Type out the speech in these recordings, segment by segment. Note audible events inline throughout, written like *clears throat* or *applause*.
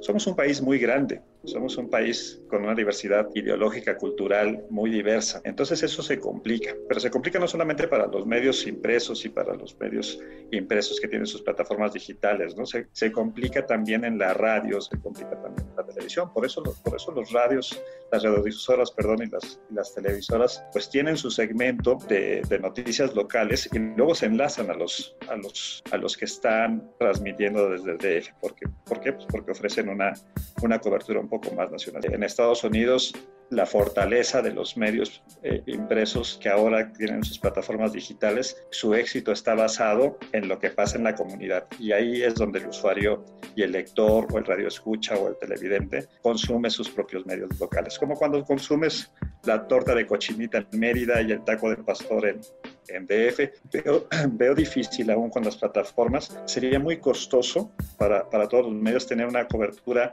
somos un país muy grande, somos un país con una diversidad ideológica, cultural muy diversa. Entonces eso se complica, pero se complica no solamente para los medios impresos y para los medios impresos que tienen sus plataformas digitales, ¿no? Se, se complica también en la radio, se complica también en la televisión. Por eso, por eso los radios, las radiodifusoras, perdón, y las, las televisoras, pues tienen su segmento de, de, noticias locales y luego se enlazan a los, a los, a los que están transmitiendo desde el DF. ¿Por qué? ¿Por qué? Pues porque ofrecen una, una cobertura un poco más nacional. En Estados Unidos, la fortaleza de los medios eh, impresos que ahora tienen sus plataformas digitales, su éxito está basado en lo que pasa en la comunidad. Y ahí es donde el usuario y el lector o el radio escucha o el televidente consume sus propios medios locales. Como cuando consumes la torta de cochinita en Mérida y el taco de pastor en, en DF. Veo, *clears throat* veo, difícil aún con las plataformas. Sería muy costoso para, para todos los medios tener una cobertura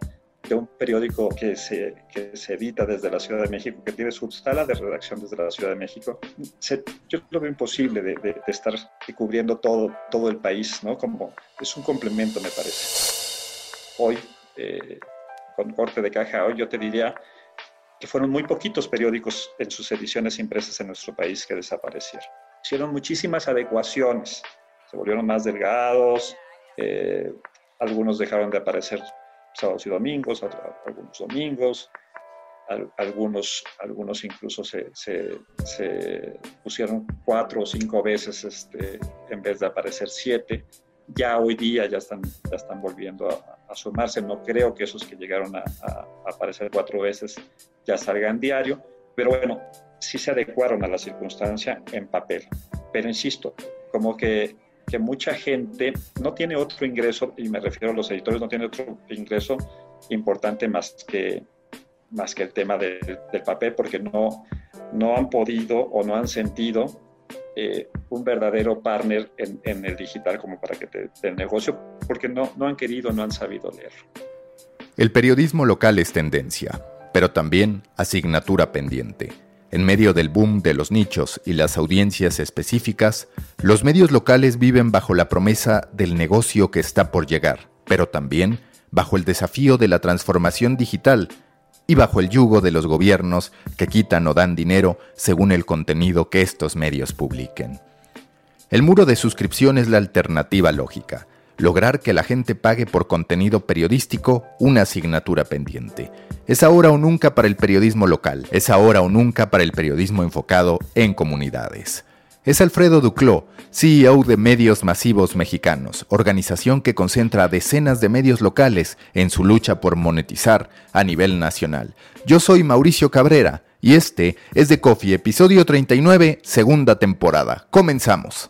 de un periódico que se, que se edita desde la Ciudad de México, que tiene su sala de redacción desde la Ciudad de México, se, yo lo veo imposible de, de, de, estar cubriendo todo, todo el país, ¿no? Como es un complemento, me parece. Hoy, eh, con corte de caja, hoy yo te diría que fueron muy poquitos periódicos en sus ediciones impresas en nuestro país que desaparecieron. Hicieron muchísimas adecuaciones, se volvieron más delgados, eh, algunos dejaron de aparecer sábados y domingos, algunos domingos, algunos, algunos incluso se, pusieron cuatro o cinco veces este, en vez de aparecer siete. Ya hoy día ya están, ya están volviendo a, a sumarse. No creo que esos que llegaron a, a, aparecer cuatro veces ya salgan diario, pero bueno, sí se adecuaron a la circunstancia en papel. Pero insisto, como que que mucha gente no tiene otro ingreso, y me refiero a los editores, no tiene otro ingreso importante más que, más que el tema de, del papel, porque no, no han podido o no han sentido eh, un verdadero partner en, el digital como para que te el negocio, porque no, no han querido, no han sabido leer. El periodismo local es tendencia, pero también asignatura pendiente. En medio del boom de los nichos y las audiencias específicas, los medios locales viven bajo la promesa del negocio que está por llegar, pero también bajo el desafío de la transformación digital y bajo el yugo de los gobiernos que quitan o dan dinero según el contenido que estos medios publiquen. El muro de suscripción es la alternativa lógica, lograr que la gente pague por contenido periodístico una asignatura pendiente. Es ahora o nunca para el periodismo local, es ahora o nunca para el periodismo enfocado en comunidades. Es Alfredo Duclos, CEO de Medios Masivos Mexicanos, organización que concentra a decenas de medios locales en su lucha por monetizar a nivel nacional. Yo soy Mauricio Cabrera y este es de Coffee, episodio 39, segunda temporada. Comenzamos.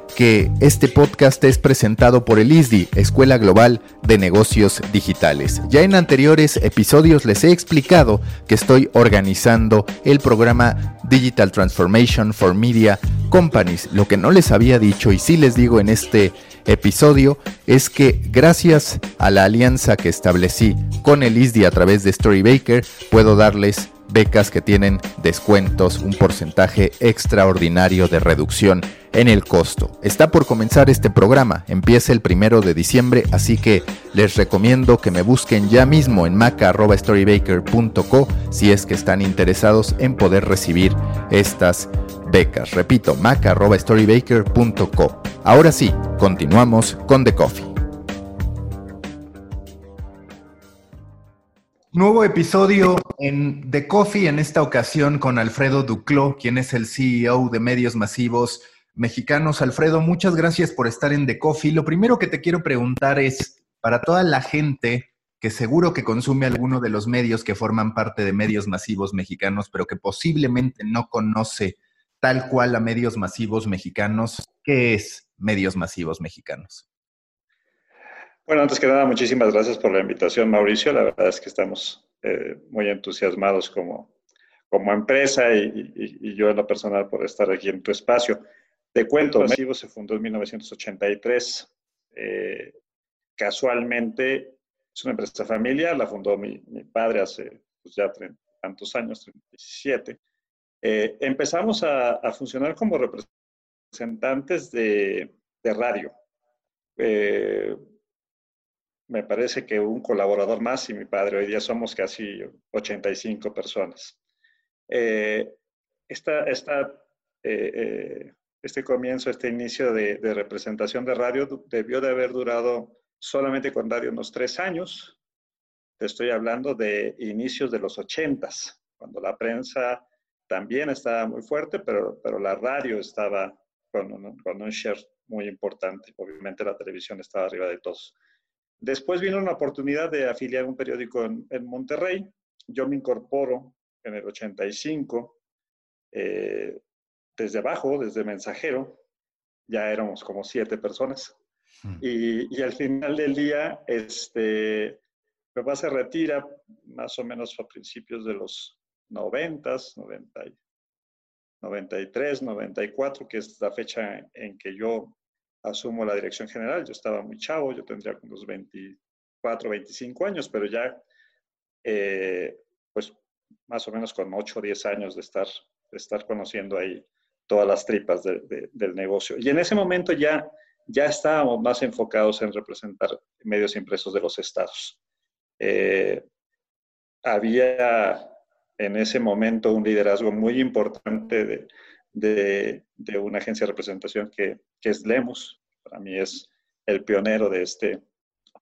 que este podcast es presentado por el ISDI, Escuela Global de Negocios Digitales. Ya en anteriores episodios les he explicado que estoy organizando el programa Digital Transformation for Media Companies. Lo que no les había dicho y sí les digo en este episodio es que gracias a la alianza que establecí con el ISDI a través de Storybaker puedo darles becas que tienen descuentos, un porcentaje extraordinario de reducción en el costo. Está por comenzar este programa, empieza el primero de diciembre, así que les recomiendo que me busquen ya mismo en maca.storybaker.co si es que están interesados en poder recibir estas becas. Repito, maca.storybaker.co. Ahora sí, continuamos con The Coffee. Nuevo episodio en The Coffee, en esta ocasión con Alfredo Duclos, quien es el CEO de Medios Masivos Mexicanos. Alfredo, muchas gracias por estar en The Coffee. Lo primero que te quiero preguntar es, para toda la gente que seguro que consume alguno de los medios que forman parte de Medios Masivos Mexicanos, pero que posiblemente no conoce tal cual a medios masivos mexicanos. ¿Qué es medios masivos mexicanos? Bueno, antes que nada, muchísimas gracias por la invitación, Mauricio. La verdad es que estamos eh, muy entusiasmados como, como empresa y, yo en lo personal por estar aquí en tu espacio. Te cuento, Masivo se fundó en 1983. Eh, casualmente es una empresa familiar, la fundó mi, padre hace pues, ya tantos años, 37. Eh, empezamos a, funcionar como representantes de, radio. Eh, me parece que un colaborador más y mi padre, hoy día somos casi 85 personas. Eh, esta, este comienzo, este inicio de, de, representación de radio debió de haber durado solamente con radio unos tres años. Te estoy hablando de inicios de los ochentas, cuando la prensa también estaba muy fuerte, pero, pero la radio estaba con un, con un share muy importante. Obviamente la televisión estaba arriba de todos. Después vino una oportunidad de afiliar un periódico en, en Monterrey. Yo me incorporo en el 85, eh, desde abajo, desde mensajero. Ya éramos como siete personas. Hmm. Y, y, al final del día, este, mi papá se retira más o menos a principios de los 90, 90, 93, 94, que es la fecha en que yo asumo la dirección general. Yo estaba muy chavo, yo tendría unos 24, 25 años, pero ya, eh, pues más o menos con 8 o 10 años de estar, de estar conociendo ahí todas las tripas del negocio. Y en ese momento ya, ya estábamos más enfocados en representar medios impresos de los estados. Eh, había en ese momento un liderazgo muy importante de, de, una agencia de representación que, que, es Lemus. Para mí es el pionero de este,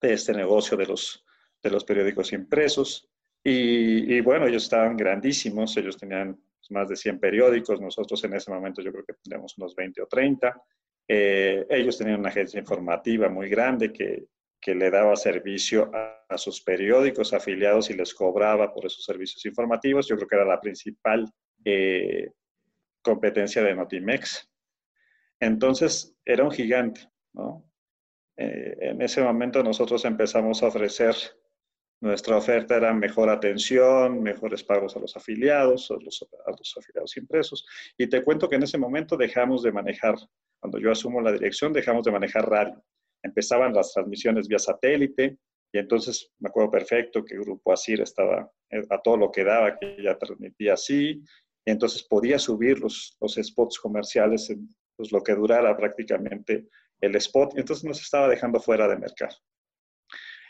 de este negocio de los, de los periódicos impresos. Y, y bueno, ellos estaban grandísimos, ellos tenían más de 100 periódicos, nosotros en ese momento yo creo que teníamos unos 20 o 30. Eh, ellos tenían una agencia informativa muy grande que, que le daba servicio a, sus periódicos afiliados y les cobraba por esos servicios informativos. Yo creo que era la principal eh, competencia de Notimex. Entonces, era un gigante, ¿no? Eh, en ese momento nosotros empezamos a ofrecer, nuestra oferta era mejor atención, mejores pagos a los afiliados, a los, afiliados impresos. Y te cuento que en ese momento dejamos de manejar, cuando yo asumo la dirección, dejamos de manejar radio empezaban las transmisiones vía satélite y entonces me acuerdo perfecto que Grupo Asir estaba eh, a todo lo que daba, que ya transmitía así, y entonces podía subir los, spots comerciales pues, lo que durara prácticamente el spot, y entonces nos estaba dejando fuera de mercado.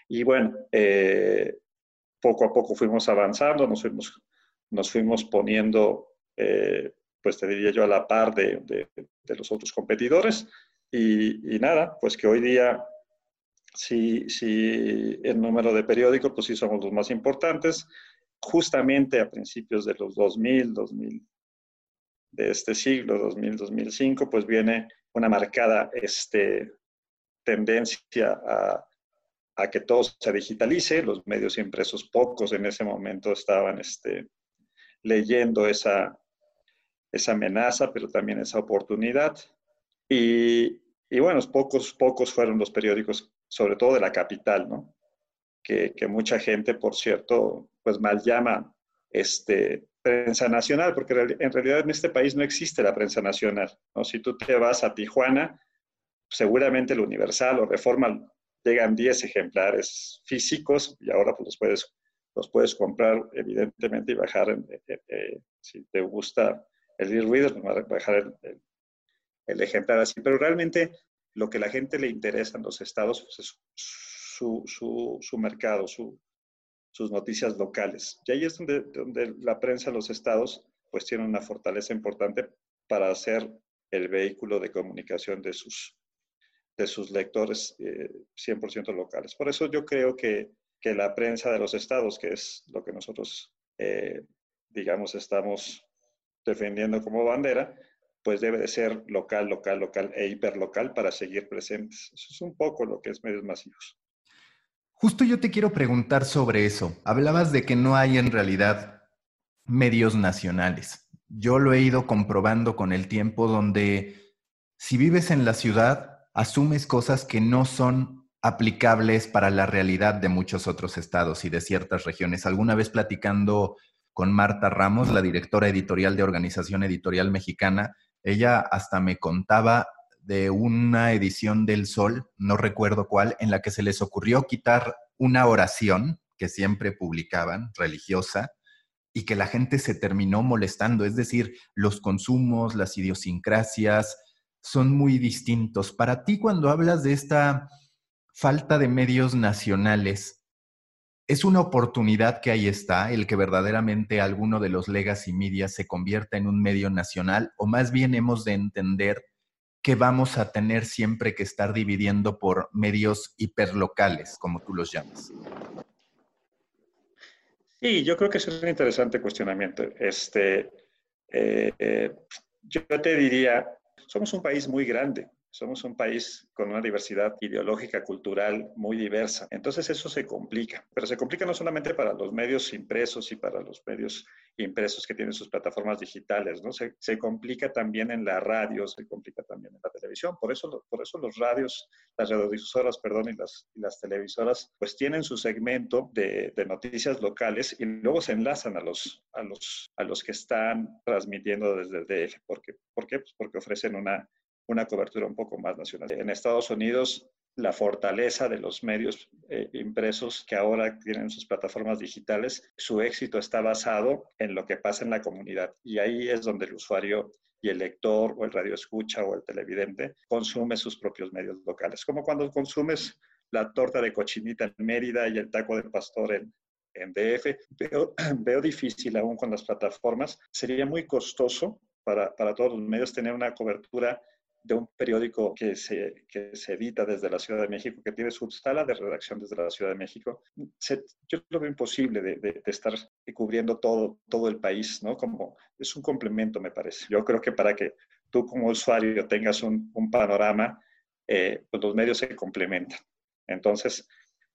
Y bueno, eh, poco a poco fuimos avanzando, nos fuimos, nos fuimos poniendo, eh, pues te diría yo, a la par de, de, de los otros competidores, y, nada, pues que hoy día, si, si el número de periódicos, pues sí somos los más importantes. Justamente a principios de los 2000, 2000 de este siglo, 2000, 2005, pues viene una marcada este, tendencia a, a, que todo se digitalice. Los medios impresos, pocos en ese momento estaban este, leyendo esa, esa amenaza, pero también esa oportunidad. Y, y, bueno, pocos, pocos fueron los periódicos, sobre todo de la capital, ¿no? Que, que mucha gente, por cierto, pues mal llama este, prensa nacional, porque en realidad en este país no existe la prensa nacional. ¿no? Si tú te vas a Tijuana, seguramente el Universal o Reforma llegan 10 ejemplares físicos y ahora pues los puedes, los puedes comprar evidentemente y bajar, eh, eh, si te gusta el e-reader, pues, bajar el, el ejemplar así, pero realmente lo que la gente le interesa en los estados pues, es su, su, su mercado, su, sus noticias locales. Y ahí es donde, donde la prensa los estados pues tiene una fortaleza importante para ser el vehículo de comunicación de sus, de sus lectores 100% eh, locales. Por eso yo creo que, que, la prensa de los estados, que es lo que nosotros, eh, digamos, estamos defendiendo como bandera, pues debe de ser local, local, local e hiperlocal para seguir presentes. Eso es un poco lo que es medios masivos. Justo yo te quiero preguntar sobre eso. Hablabas de que no hay en realidad medios nacionales. yo lo he ido comprobando con el tiempo, donde si vives en la ciudad, asumes cosas que no son aplicables para la realidad de muchos otros estados y de ciertas regiones. Alguna vez platicando con Marta Ramos, la directora editorial de Organización Editorial Mexicana, ella hasta me contaba de una edición del Sol, no recuerdo cuál, en la que se les ocurrió quitar una oración que siempre publicaban, religiosa, y que la gente se terminó molestando. Es decir, los consumos, las idiosincrasias son muy distintos. Para ti, cuando hablas de esta falta de medios nacionales, ¿es una oportunidad que ahí está, el que verdaderamente alguno de los legacy media se convierta en un medio nacional? ¿O más bien hemos de entender que vamos a tener siempre que estar dividiendo por medios hiperlocales, como tú los llamas? Sí, yo creo que es un interesante cuestionamiento. Este, eh, eh, yo te diría, somos un país muy grande. Somos un país con una diversidad ideológica, cultural muy diversa. Entonces eso se complica, pero se complica no solamente para los medios impresos y para los medios impresos que tienen sus plataformas digitales, ¿no? Se, complica también en la radio, se complica también en la televisión. Por eso, por eso los radios, las radiodifusoras, perdón, y las, y las televisoras, pues tienen su segmento de, de, noticias locales y luego se enlazan a los, a los, a los que están transmitiendo desde el DF. ¿Por qué? ¿Por qué? Pues porque ofrecen una una cobertura un poco más nacional. En Estados Unidos, la fortaleza de los medios eh, impresos que ahora tienen sus plataformas digitales, su éxito está basado en lo que pasa en la comunidad. Y ahí es donde el usuario y el lector o el radio escucha o el televidente consume sus propios medios locales. Como cuando consumes la torta de cochinita en Mérida y el taco del pastor en, en DF. Veo, *clears throat* veo difícil aún con las plataformas. Sería muy costoso para, para todos los medios tener una cobertura de un periódico que se, que se edita desde la Ciudad de México, que tiene su sala de redacción desde la Ciudad de México, yo lo veo imposible de, estar cubriendo todo, todo el país, ¿no? Como es un complemento, me parece. Yo creo que para que tú como usuario tengas un, un panorama, eh, pues los medios se complementan. Entonces,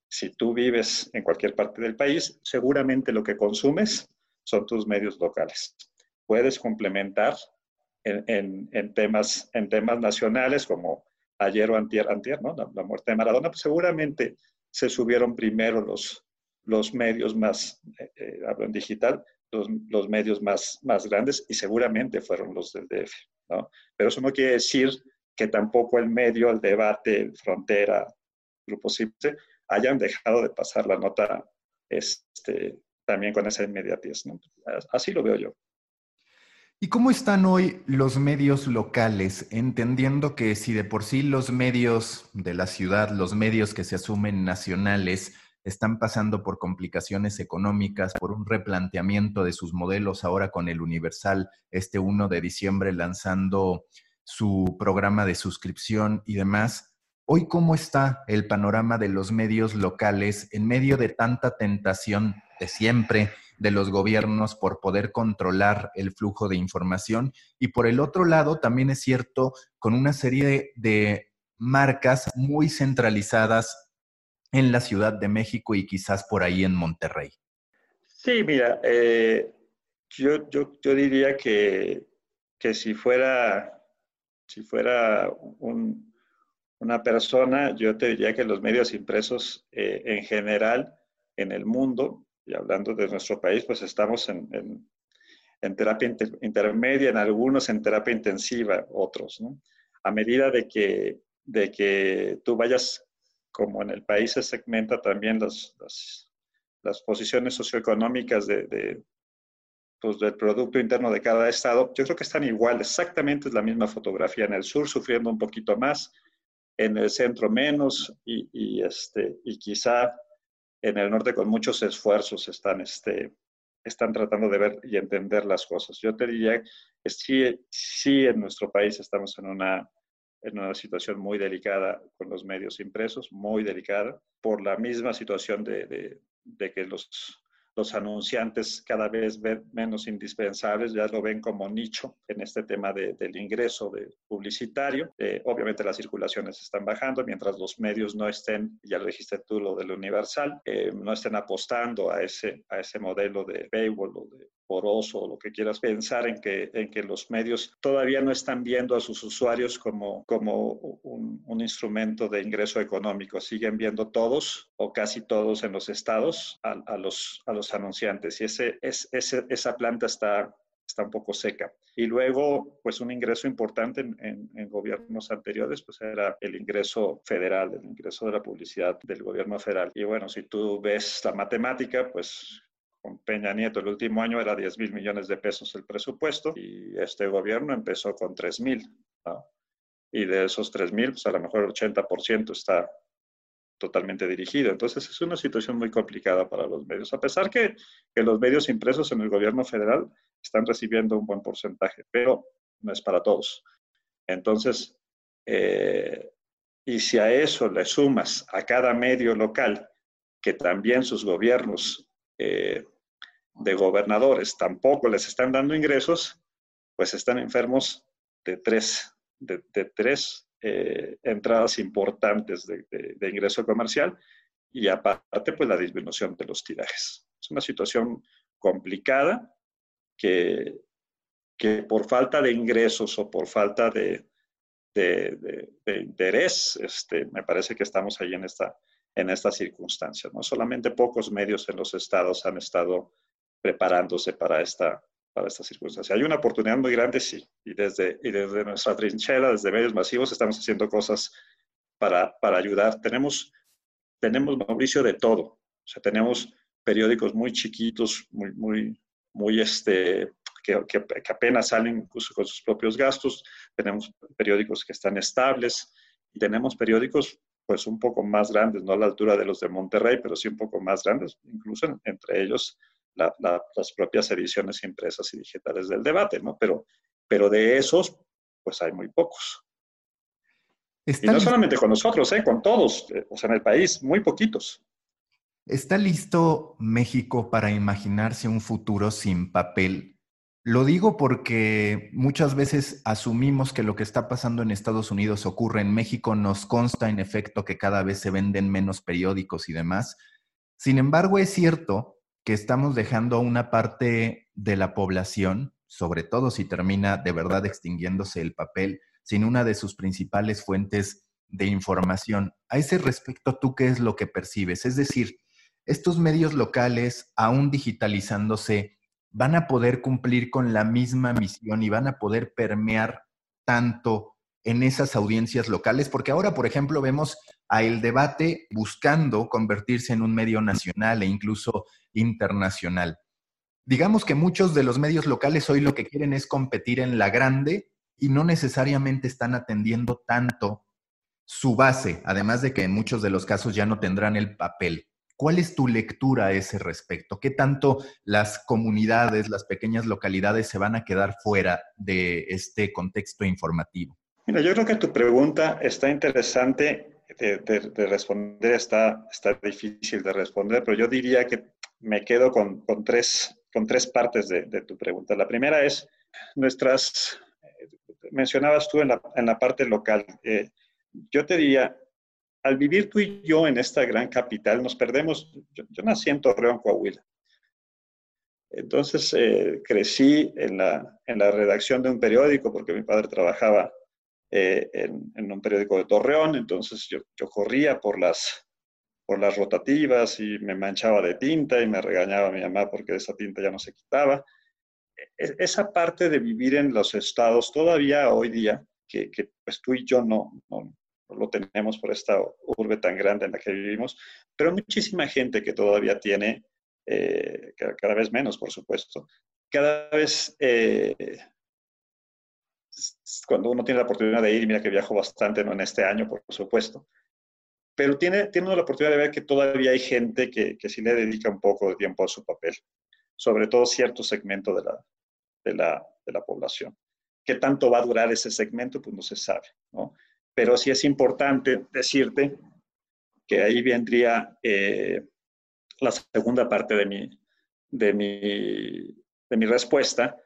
si tú vives en cualquier parte del país, seguramente lo que consumes son tus medios locales. Puedes complementar en, en, temas, en temas nacionales como ayer o antier, antier ¿no? la, muerte de Maradona, pues seguramente se subieron primero los, los medios más, eh, eh, hablo en digital, los, los, medios más, más grandes y seguramente fueron los del DF. ¿no? Pero eso no quiere decir que tampoco el medio, el debate, frontera, Grupo CIPSE, hayan dejado de pasar la nota este, también con esa inmediatez. ¿no? Así lo veo yo. ¿Y cómo están hoy los medios locales? Entendiendo que si de por sí los medios de la ciudad, los medios que se asumen nacionales, están pasando por complicaciones económicas, por un replanteamiento de sus modelos ahora con el Universal, este 1 de diciembre lanzando su programa de suscripción y demás. Hoy, ¿cómo está el panorama de los medios locales en medio de tanta tentación de siempre? De los gobiernos por poder controlar el flujo de información. Y por el otro lado, también es cierto, con una serie de, marcas muy centralizadas en la Ciudad de México y quizás por ahí en Monterrey. Sí, mira, eh, yo, yo, yo, diría que, que, si fuera, si fuera un, una persona, yo te diría que los medios impresos eh, en general en el mundo y hablando de nuestro país, pues estamos en, en, terapia intermedia, en algunos en terapia intensiva, otros, ¿no? A medida de que, de que tú vayas, como en el país se segmenta también las, las, las posiciones socioeconómicas de, de pues, del Producto Interno de cada estado, yo creo que están igual, exactamente es la misma fotografía. En el sur sufriendo un poquito más, en el centro menos y, y este, y quizá en el norte con muchos esfuerzos están, este, están tratando de ver y entender las cosas. Yo te diría que sí, sí en nuestro país estamos en una, en una situación muy delicada con los medios impresos, muy delicada, por la misma situación de, de, de que los los anunciantes cada vez ven menos indispensables, ya lo ven como nicho en este tema de, del ingreso de publicitario. Eh, obviamente las circulaciones están bajando, mientras los medios no estén, ya lo dijiste tú, lo del universal, eh, no estén apostando a ese, a ese modelo de paywall o de poroso o lo que quieras pensar en que, en que los medios todavía no están viendo a sus usuarios como, como un, instrumento de ingreso económico. Siguen viendo todos o casi todos en los estados a, los, a los anunciantes y ese, es, ese, esa planta está está un poco seca. Y luego, pues un ingreso importante en, en, gobiernos anteriores, pues era el ingreso federal, el ingreso de la publicidad del gobierno federal. Y bueno, si tú ves la matemática, pues con Peña Nieto el último año era 10 mil millones de pesos el presupuesto y este gobierno empezó con 3 mil. Y de esos 3 mil, pues a lo mejor el 80% está totalmente dirigido. Entonces es una situación muy complicada para los medios, a pesar que, que los medios impresos en el gobierno federal están recibiendo un buen porcentaje, pero no es para todos. Entonces, eh, y si a eso le sumas a cada medio local que también sus gobiernos eh, de gobernadores tampoco les están dando ingresos, pues están enfermos de tres, de, tres eh, entradas importantes de, de, ingreso comercial y aparte pues la disminución de los tirajes. Es una situación complicada que, que por falta de ingresos o por falta de, de, de, interés, este, me parece que estamos ahí en esta, en. No solamente pocos medios en los estados han estado preparándose para esta, para esta circunstancia. Hay una oportunidad muy grande, sí, y desde, y desde nuestra trinchera, desde medios masivos, estamos haciendo cosas para, para ayudar. Tenemos, tenemos, Mauricio, de todo. O sea, tenemos periódicos muy chiquitos, muy, muy, muy, este, que, que, apenas salen incluso con sus propios gastos. Tenemos periódicos que están estables y tenemos periódicos pues un poco más grandes, no a la altura de los de Monterrey, pero sí un poco más grandes, incluso entre ellos las propias ediciones impresas y digitales del debate, ¿no? Pero, pero de esos, pues hay muy pocos. y no solamente con nosotros, ¿eh? con todos, eh, o sea, en el país, muy poquitos. ¿Está listo México para imaginarse un futuro sin papel? Lo digo porque muchas veces asumimos que lo que está pasando en Estados Unidos ocurre en México. Nos consta en efecto que cada vez se venden menos periódicos y demás. Sin embargo, es cierto que estamos dejando a una parte de la población, sobre todo si termina de verdad extinguiéndose el papel, sin una de sus principales fuentes de información. A ese respecto, ¿tú qué es lo que percibes? Es decir, estos medios locales, aún digitalizándose, van a poder cumplir con la misma misión y van a poder permear tanto en esas audiencias locales, porque ahora, por ejemplo, vemos a el debate buscando convertirse en un medio nacional e incluso internacional. Digamos que muchos de los medios locales hoy lo que quieren es competir en la grande y no necesariamente están atendiendo tanto su base, además de que en muchos de los casos ya no tendrán el papel. ¿Cuál es tu lectura a ese respecto? ¿Qué tanto las comunidades, las pequeñas localidades se van a quedar fuera de este contexto informativo? Mira, yo creo que tu pregunta está interesante de, responder, está, está difícil de responder, pero yo diría que me quedo con, con tres, con tres partes de, de, tu pregunta. La primera es nuestras, mencionabas tú en la, en la parte local. Eh, yo te diría, al vivir tú y yo en esta gran capital, nos perdemos. Yo, nací en Torreón, Coahuila. Entonces eh, crecí en la, en la redacción de un periódico porque mi padre trabajaba eh, en, en, un periódico de Torreón, entonces yo, yo, corría por las, por las rotativas y me manchaba de tinta y me regañaba mi mamá porque esa tinta ya no se quitaba. E, esa parte de vivir en los estados todavía hoy día, que, que pues tú y yo no, no, no, lo tenemos por esta urbe tan grande en la que vivimos, pero muchísima gente que todavía tiene, eh, cada vez menos, por supuesto, cada vez eh, cuando uno tiene la oportunidad de ir, mira que viajo bastante, no en este año, por supuesto, pero tiene, tiene uno la oportunidad de ver que todavía hay gente que, que sí le dedica un poco de tiempo a su papel, sobre todo cierto segmento de la, de la, de la población. ¿Qué tanto va a durar ese segmento? Pues no se sabe, ¿no? Pero sí es importante decirte que ahí vendría eh, la segunda parte de mi, de, mi, de mi respuesta.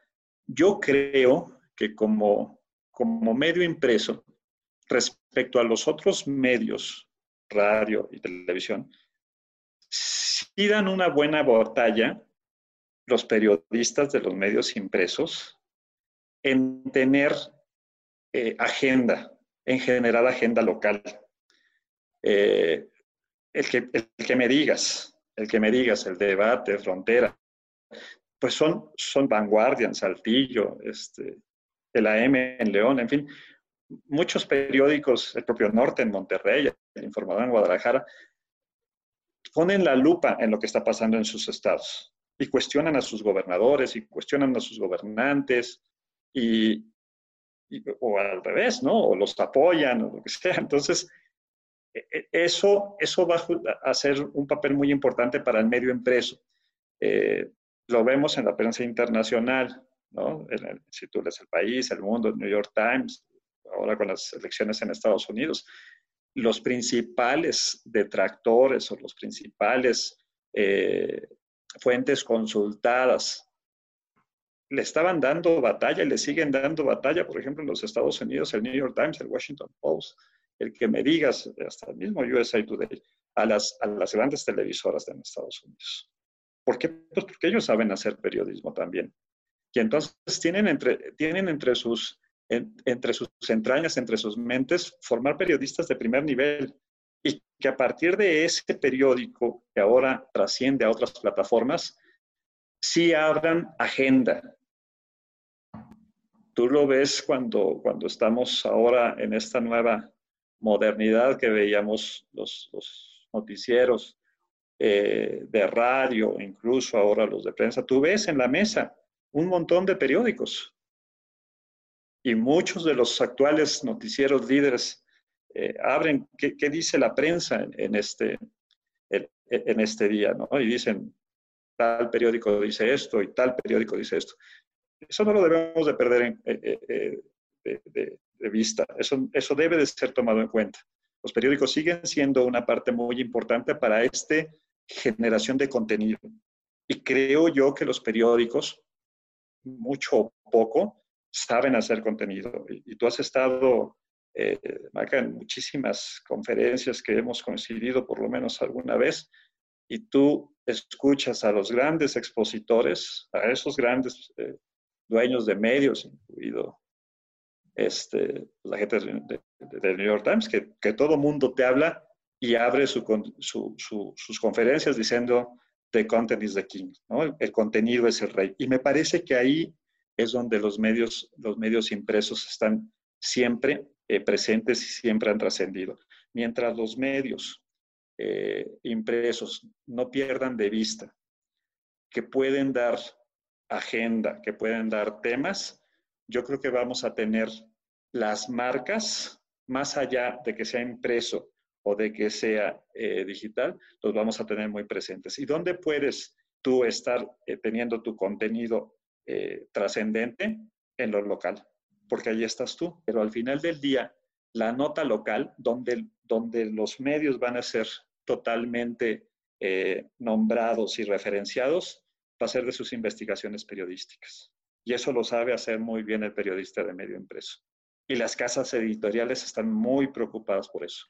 Yo creo que como, como medio impreso, respecto a los otros medios, radio y televisión, sí dan una buena batalla los periodistas de los medios impresos en tener eh, agenda, en generar agenda local. Eh, el, que, el que me digas, el que me digas, el debate, frontera, pues son, son Vanguardia en Saltillo, este, el AM en León, en fin, muchos periódicos, el propio Norte en Monterrey, el Informador en Guadalajara, ponen la lupa en lo que está pasando en sus estados y cuestionan a sus gobernadores y cuestionan a sus gobernantes y, o al revés, ¿no? O los apoyan o lo que sea. Entonces, e, e, eso, eso va a ser un papel muy importante para el medio impreso. Eh, lo vemos en la prensa internacional, ¿no? si tú lees El País, El Mundo, el New York Times, ahora con las elecciones en Estados Unidos, los principales detractores o los principales eh, fuentes consultadas le estaban dando batalla y le siguen dando batalla, por ejemplo, en los Estados Unidos, el New York Times, el Washington Post, el que me digas, hasta el mismo USA Today, a las, a las grandes televisoras de Estados Unidos. ¿Por qué? Pues porque ellos saben hacer periodismo también. Y entonces tienen entre, tienen entre sus entre sus entrañas, entre sus mentes, formar periodistas de primer nivel y que a partir de ese periódico que ahora trasciende a otras plataformas, sí abran agenda. Tú lo ves cuando, cuando estamos ahora en esta nueva modernidad que veíamos los, noticieros eh, de radio, incluso ahora los de prensa, tú ves en la mesa un montón de periódicos y muchos de los actuales noticieros líderes eh, abren qué, dice la prensa en, este, en, este día, ¿no? Y dicen, tal periódico dice esto y tal periódico dice esto. Eso no lo debemos de perder eh, eh, de, de, vista, eso, eso debe de ser tomado en cuenta. Los periódicos siguen siendo una parte muy importante para esta generación de contenido. Y creo yo que los periódicos, mucho o poco, saben hacer contenido. Y, tú has estado, eh, en muchísimas conferencias que hemos coincidido por lo menos alguna vez, y tú escuchas a los grandes expositores, a esos grandes eh, dueños de medios, incluido este, la gente del New York Times, que, que todo mundo te habla y abre su, sus conferencias diciendo the content is the king, ¿no? el contenido es el rey. Y me parece que ahí es donde los medios, los medios impresos están siempre eh, presentes y siempre han trascendido. Mientras los medios eh, impresos no pierdan de vista que pueden dar agenda, que pueden dar temas, yo creo que vamos a tener las marcas, más allá de que sea impreso o de que sea eh, digital, los vamos a tener muy presentes. ¿Y dónde puedes tú estar teniendo tu contenido eh, trascendente en lo local, porque ahí estás tú. Pero al final del día, la nota local, donde, donde los medios van a ser totalmente eh, nombrados y referenciados, va a ser de sus investigaciones periodísticas. Y eso lo sabe hacer muy bien el periodista de medio impreso. Y las casas editoriales están muy preocupadas por eso.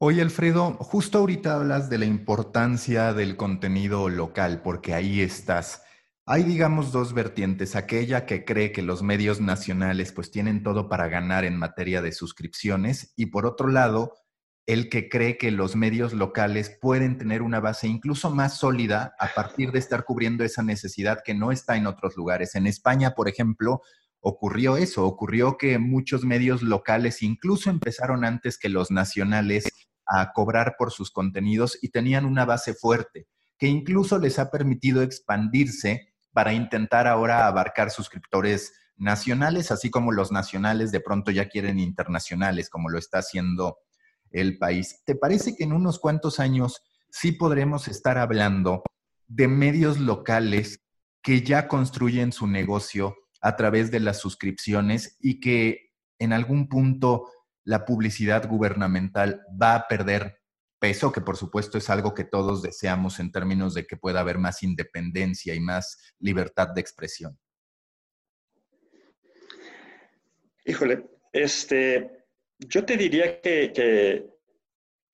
Oye, Alfredo, justo ahorita hablas de la importancia del contenido local, porque ahí estás. Hay, digamos, dos vertientes. Aquella que cree que los medios nacionales pues tienen todo para ganar en materia de suscripciones y por otro lado, el que cree que los medios locales pueden tener una base incluso más sólida a partir de estar cubriendo esa necesidad que no está en otros lugares. En España, por ejemplo, ocurrió eso, ocurrió que muchos medios locales incluso empezaron antes que los nacionales a cobrar por sus contenidos y tenían una base fuerte que incluso les ha permitido expandirse para intentar ahora abarcar suscriptores nacionales, así como los nacionales de pronto ya quieren internacionales, como lo está haciendo el país. ¿Te parece que en unos cuantos años sí podremos estar hablando de medios locales que ya construyen su negocio a través de las suscripciones y que en algún punto la publicidad gubernamental va a perder peso, que por supuesto es algo que todos deseamos en términos de que pueda haber más independencia y más libertad de expresión? Híjole, este, yo te diría que, que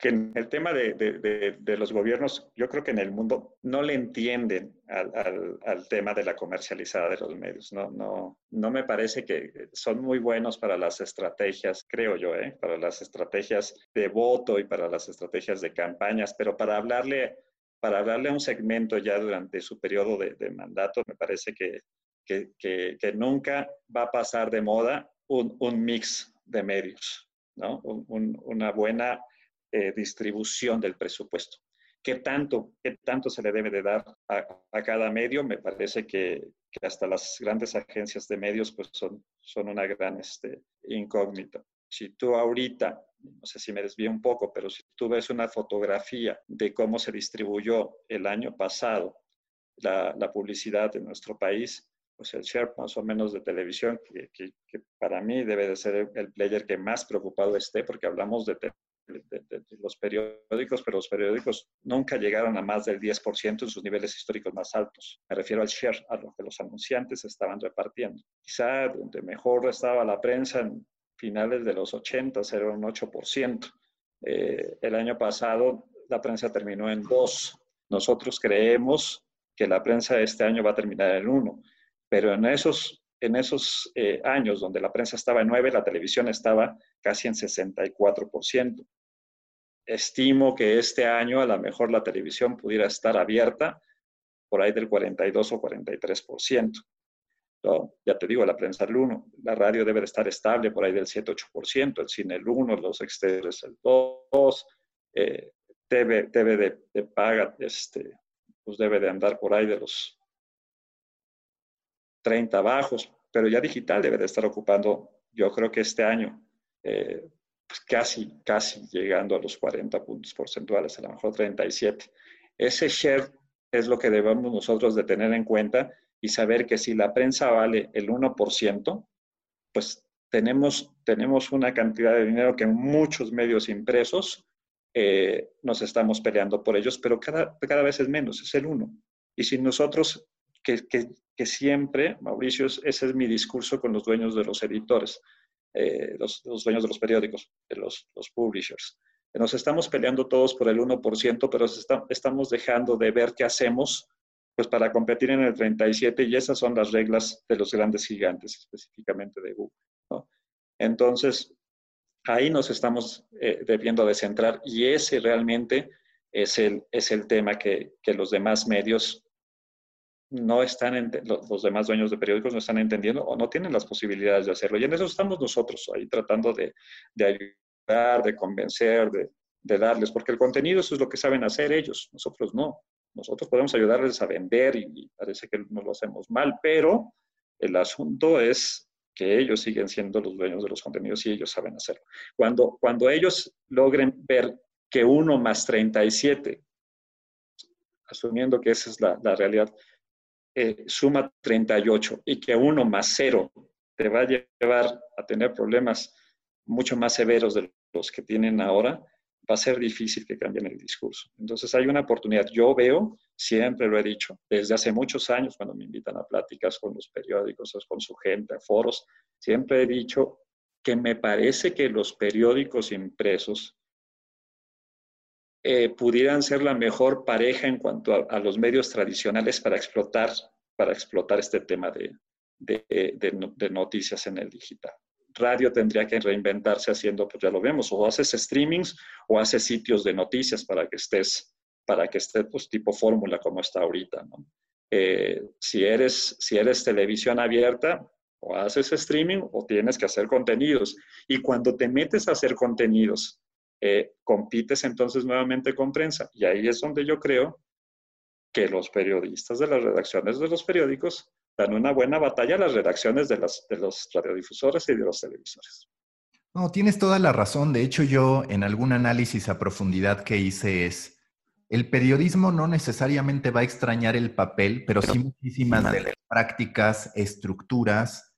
en el tema de, los gobiernos, yo creo que en el mundo no le entienden al, tema de la comercializada de los medios. No, no, no me parece que son muy buenos para las estrategias, creo yo, ¿eh? para las estrategias de voto y para las estrategias de campañas, pero para hablarle, para hablarle a un segmento ya durante su periodo de, mandato, me parece que, que, que, nunca va a pasar de moda un, un mix de medios, ¿no? una buena eh, distribución del presupuesto. ¿Qué tanto, ¿Qué tanto se le debe de dar a, cada medio? Me parece que, que, hasta las grandes agencias de medios pues son, son una gran este, incógnita. Si tú ahorita, no sé si me desvío un poco, pero si tú ves una fotografía de cómo se distribuyó el año pasado la, la publicidad en nuestro país, pues el share más o menos de televisión, que, que, que, para mí debe de ser el player que más preocupado esté, porque hablamos de de, los periódicos, pero los periódicos nunca llegaron a más del 10% en sus niveles históricos más altos. Me refiero al share, a lo que los anunciantes estaban repartiendo. Quizá donde mejor estaba la prensa en finales de los 80, era un 8%. Eh, el año pasado la prensa terminó en 2. Nosotros creemos que la prensa este año va a terminar en 1, pero en esos en esos eh, años donde la prensa estaba en 9, la televisión estaba casi en 64%. Estimo que este año a lo mejor la televisión pudiera estar abierta por ahí del 42 o 43%. ¿no? Ya te digo, la prensa el 1, la radio debe de estar estable por ahí del 7-8%, el cine el 1, los exteriores el 2, eh, TV, TV de, de, paga, este, pues debe de andar por ahí de los 30 bajos, pero ya digital debe de estar ocupando, yo creo que este año, eh, pues casi, casi llegando a los 40 puntos porcentuales, a lo mejor 37. Ese share es lo que debemos nosotros de tener en cuenta y saber que si la prensa vale el 1%, pues tenemos, tenemos una cantidad de dinero que muchos medios impresos eh, nos estamos peleando por ellos, pero cada, cada vez es menos, es el 1. Y si nosotros que, siempre, Mauricio, ese es mi discurso con los dueños de los editores, eh, los, dueños de los periódicos, de los, los publishers. Nos estamos peleando todos por el 1%, pero estamos dejando de ver qué hacemos pues para competir en el 37 y esas son las reglas de los grandes gigantes, específicamente de Google. Entonces, ahí nos estamos eh, debiendo de centrar y ese realmente es el, es el tema que, que los demás medios no están, los demás dueños de periódicos no están entendiendo o no tienen las posibilidades de hacerlo. Y en eso estamos nosotros ahí tratando de, ayudar, de convencer, de, darles, porque el contenido eso es lo que saben hacer ellos, nosotros no. Nosotros podemos ayudarles a vender y, parece que no lo hacemos mal, pero el asunto es que ellos siguen siendo los dueños de los contenidos y ellos saben hacerlo. Cuando, cuando ellos logren ver que uno más 37, asumiendo que esa es la realidad, eh, suma 38 y que uno más cero te va a llevar a tener problemas mucho más severos de los que tienen ahora, va a ser difícil que cambien el discurso. Entonces hay una oportunidad. Yo veo, siempre lo he dicho, desde hace muchos años cuando me invitan a pláticas con los periódicos, con su gente, a foros, siempre he dicho que me parece que los periódicos impresos eh, pudieran ser la mejor pareja en cuanto a, los medios tradicionales para explotar, para explotar este tema de, de, noticias en el digital. Radio tendría que reinventarse haciendo, pues ya lo vemos, o haces streamings o haces sitios de noticias para que estés, para que estés pues tipo fórmula como está ahorita, ¿no? Eh, si, eres, si eres televisión abierta, o haces streaming o tienes que hacer contenidos. Y cuando te metes a hacer contenidos eh, compites entonces nuevamente con prensa. Y ahí es donde yo creo que los periodistas de las redacciones de los periódicos dan una buena batalla a las redacciones de, de los radiodifusores y de los televisores. No, tienes toda la razón. De hecho, yo en algún análisis a profundidad que hice es, el periodismo no necesariamente va a extrañar el papel, pero sí muchísimas de las prácticas, estructuras,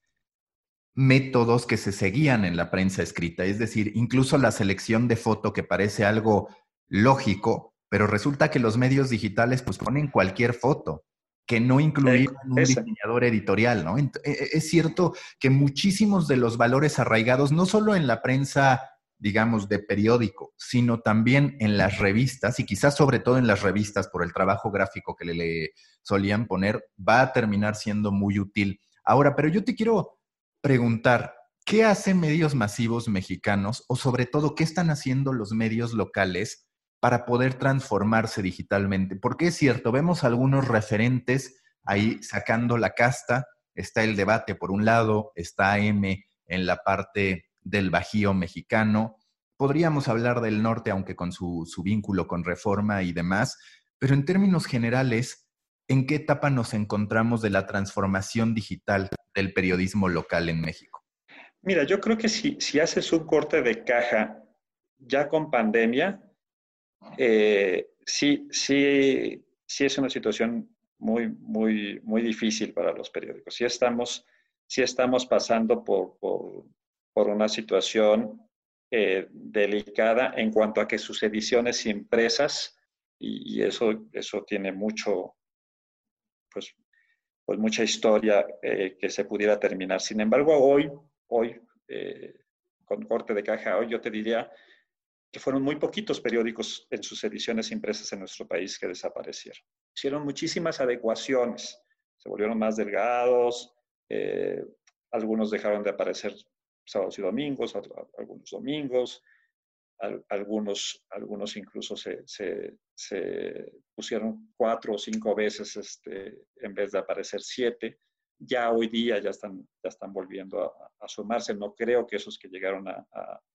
métodos que se seguían en la prensa escrita. Es decir, incluso la selección de foto que parece algo lógico, pero resulta que los medios digitales pues ponen cualquier foto que no incluye un diseñador editorial, ¿no? E, e, es cierto que muchísimos de los valores arraigados, no solo en la prensa digamos, de periódico, sino también en las revistas, y quizás sobre todo en las revistas por el trabajo gráfico que le, solían poner, va a terminar siendo muy útil. Ahora, pero yo te quiero preguntar, ¿qué hacen medios masivos mexicanos o sobre todo qué están haciendo los medios locales para poder transformarse digitalmente? Porque es cierto, vemos algunos referentes ahí sacando la casta, está el debate por un lado, está M en la parte del Bajío mexicano. Podríamos hablar del norte, aunque con su, vínculo con reforma y demás, pero en términos generales, ¿en qué etapa nos encontramos de la transformación digital del periodismo local en México? Mira, yo creo que si, si haces un corte de caja ya con pandemia, eh, sí, sí, sí es una situación muy, muy, muy difícil para los periódicos. Sí estamos, sí estamos pasando por, por una situación eh, delicada en cuanto a que sus ediciones impresas, y, eso, eso tiene mucho, pues, pues mucha historia eh, que se pudiera terminar. Sin embargo, hoy, hoy eh, con corte de caja, hoy yo te diría que fueron muy poquitos periódicos en sus ediciones impresas en nuestro país que desaparecieron. Hicieron muchísimas adecuaciones, se volvieron más delgados, algunos dejaron de aparecer sábados y domingos, algunos domingos, algunos, algunos incluso se, pusieron cuatro o cinco veces este, en vez de aparecer siete. Ya hoy día ya están, ya están volviendo a, sumarse. No creo que esos que llegaron a,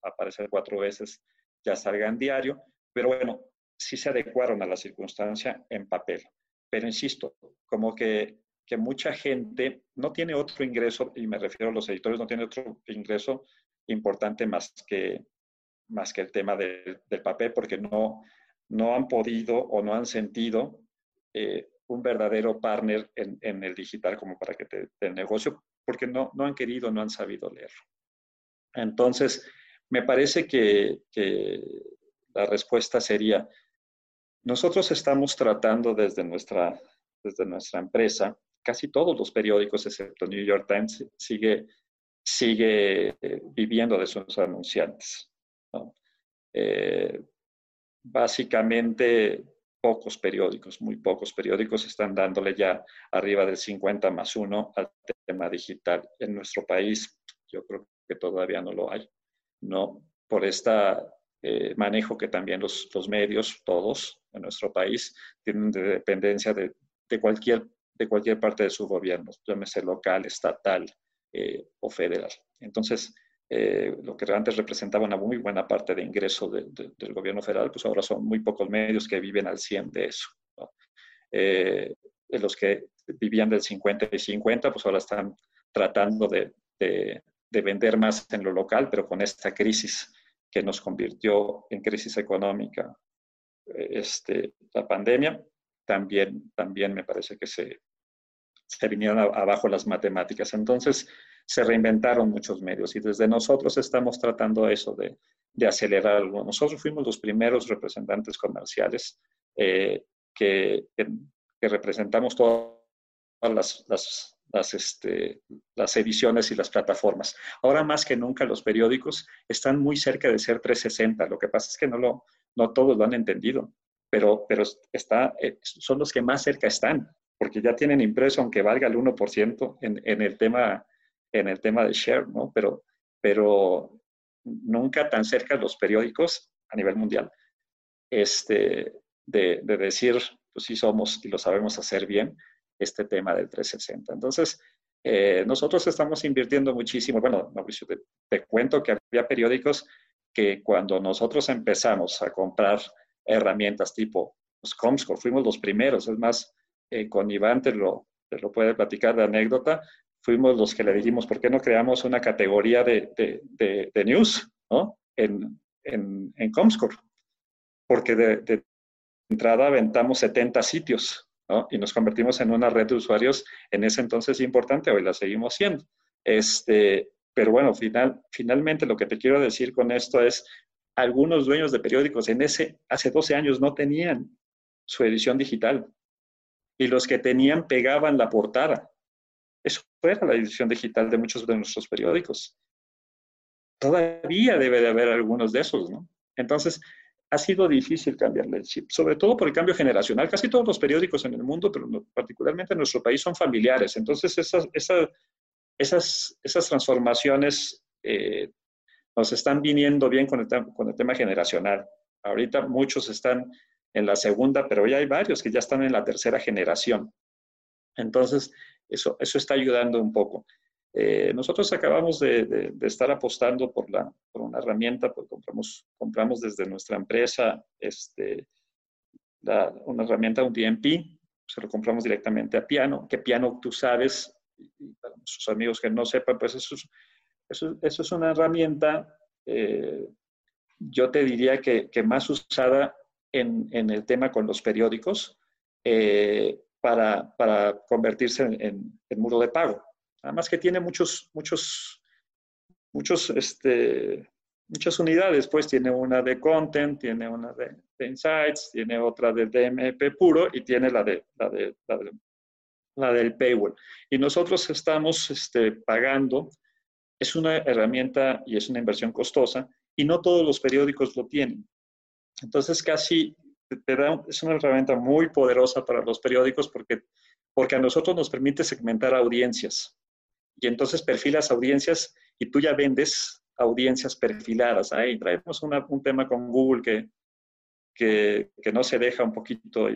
aparecer cuatro veces ya salgan diario, pero bueno, sí se adecuaron a la circunstancia en papel. Pero insisto, como que que mucha gente no tiene otro ingreso, y me refiero a los editores, no tiene otro ingreso importante más que, más que el tema del papel, porque no, no han podido o no han sentido eh, un verdadero partner en, en, el digital como para que te, el negocio, porque no, no han querido, no han sabido leerlo. Entonces, me parece que, que la respuesta sería, nosotros estamos tratando desde nuestra, desde nuestra empresa casi todos los periódicos, excepto New York Times, sigue, sigue eh, viviendo de sus anunciantes. Eh, básicamente, pocos periódicos, muy pocos periódicos están dándole ya arriba del 50 más 1 al tema digital. En nuestro país, yo creo que todavía no lo hay. No, por este manejo que también los, los, medios, todos en nuestro país, tienen de dependencia de, de cualquier de cualquier parte de su gobierno, llámese local, estatal eh, o federal. Entonces, eh, lo que antes representaba una muy buena parte de ingreso del gobierno federal, pues ahora son muy pocos medios que viven al 100 de eso. Eh, los que vivían del 50 y 50, pues ahora están tratando de, de, vender más en lo local, pero con esta crisis que nos convirtió en crisis económica, este, la pandemia, también, también me parece que se, se vinieron abajo las matemáticas. Entonces, se reinventaron muchos medios y desde nosotros estamos tratando eso de, de acelerarlo. Nosotros fuimos los primeros representantes comerciales eh, que, que, representamos todas las, las, las, este, las, ediciones y las plataformas. Ahora más que nunca los periódicos están muy cerca de ser 360. Lo que pasa es que no, lo, no todos lo han entendido pero, pero está, eh, son los que más cerca están, porque ya tienen impreso, aunque valga el 1% en, en, el, tema, en el tema de share, ¿no? Pero, pero nunca tan cerca los periódicos a nivel mundial, este, de, de decir, pues sí somos y lo sabemos hacer bien, este tema del 360. Entonces, eh, nosotros estamos invirtiendo muchísimo. Bueno, Mauricio, te, te, cuento que había periódicos que cuando nosotros empezamos a comprar herramientas tipo los Comscore. Fuimos los primeros, es más, eh, con Iván te lo, te lo puede platicar de anécdota, fuimos los que le dijimos, ¿por qué no creamos una categoría de, de, de, news ¿no? en, en, en Comscore? Porque de, entrada aventamos 70 sitios ¿no? y nos convertimos en una red de usuarios en ese entonces importante, hoy la seguimos siendo. Este, pero bueno, final, finalmente lo que te quiero decir con esto es, algunos dueños de periódicos en ese, hace 12 años no tenían su edición digital y los que tenían pegaban la portada. Eso era la edición digital de muchos de nuestros periódicos. todavía debe de haber algunos de esos, ¿no? Entonces, ha sido difícil cambiarle el chip, sobre todo por el cambio generacional. Casi todos los periódicos en el mundo, pero particularmente en nuestro país, son familiares. Entonces, esas, esas, esas, esas transformaciones eh, nos están viniendo bien con el, con el tema generacional. Ahorita muchos están en la segunda, pero ya hay varios que ya están en la tercera generación. Entonces, eso, eso está ayudando un poco. Eh, nosotros acabamos de, estar apostando por, la, por una herramienta, pues compramos, compramos desde nuestra empresa este, una herramienta, un DMP, se lo compramos directamente a Piano, que Piano, tú sabes, y para nuestros amigos que no sepan, pues eso es, eso, eso es una herramienta, eh, yo te diría que, que más usada en, en, el tema con los periódicos eh, para, para, convertirse en, en muro de pago. Además que tiene muchos, muchos, muchos, este, muchas unidades, pues tiene una de content, tiene una de, insights, tiene otra de DMP puro y tiene la, de, la, de, la, del paywall. Y nosotros estamos este, pagando, es una herramienta y es una inversión costosa y no todos los periódicos lo tienen. Entonces casi es una herramienta muy poderosa para los periódicos porque, porque a nosotros nos permite segmentar audiencias y entonces perfilas audiencias y tú ya vendes audiencias perfiladas. Ahí traemos un tema con Google que, que, que, no se deja un poquito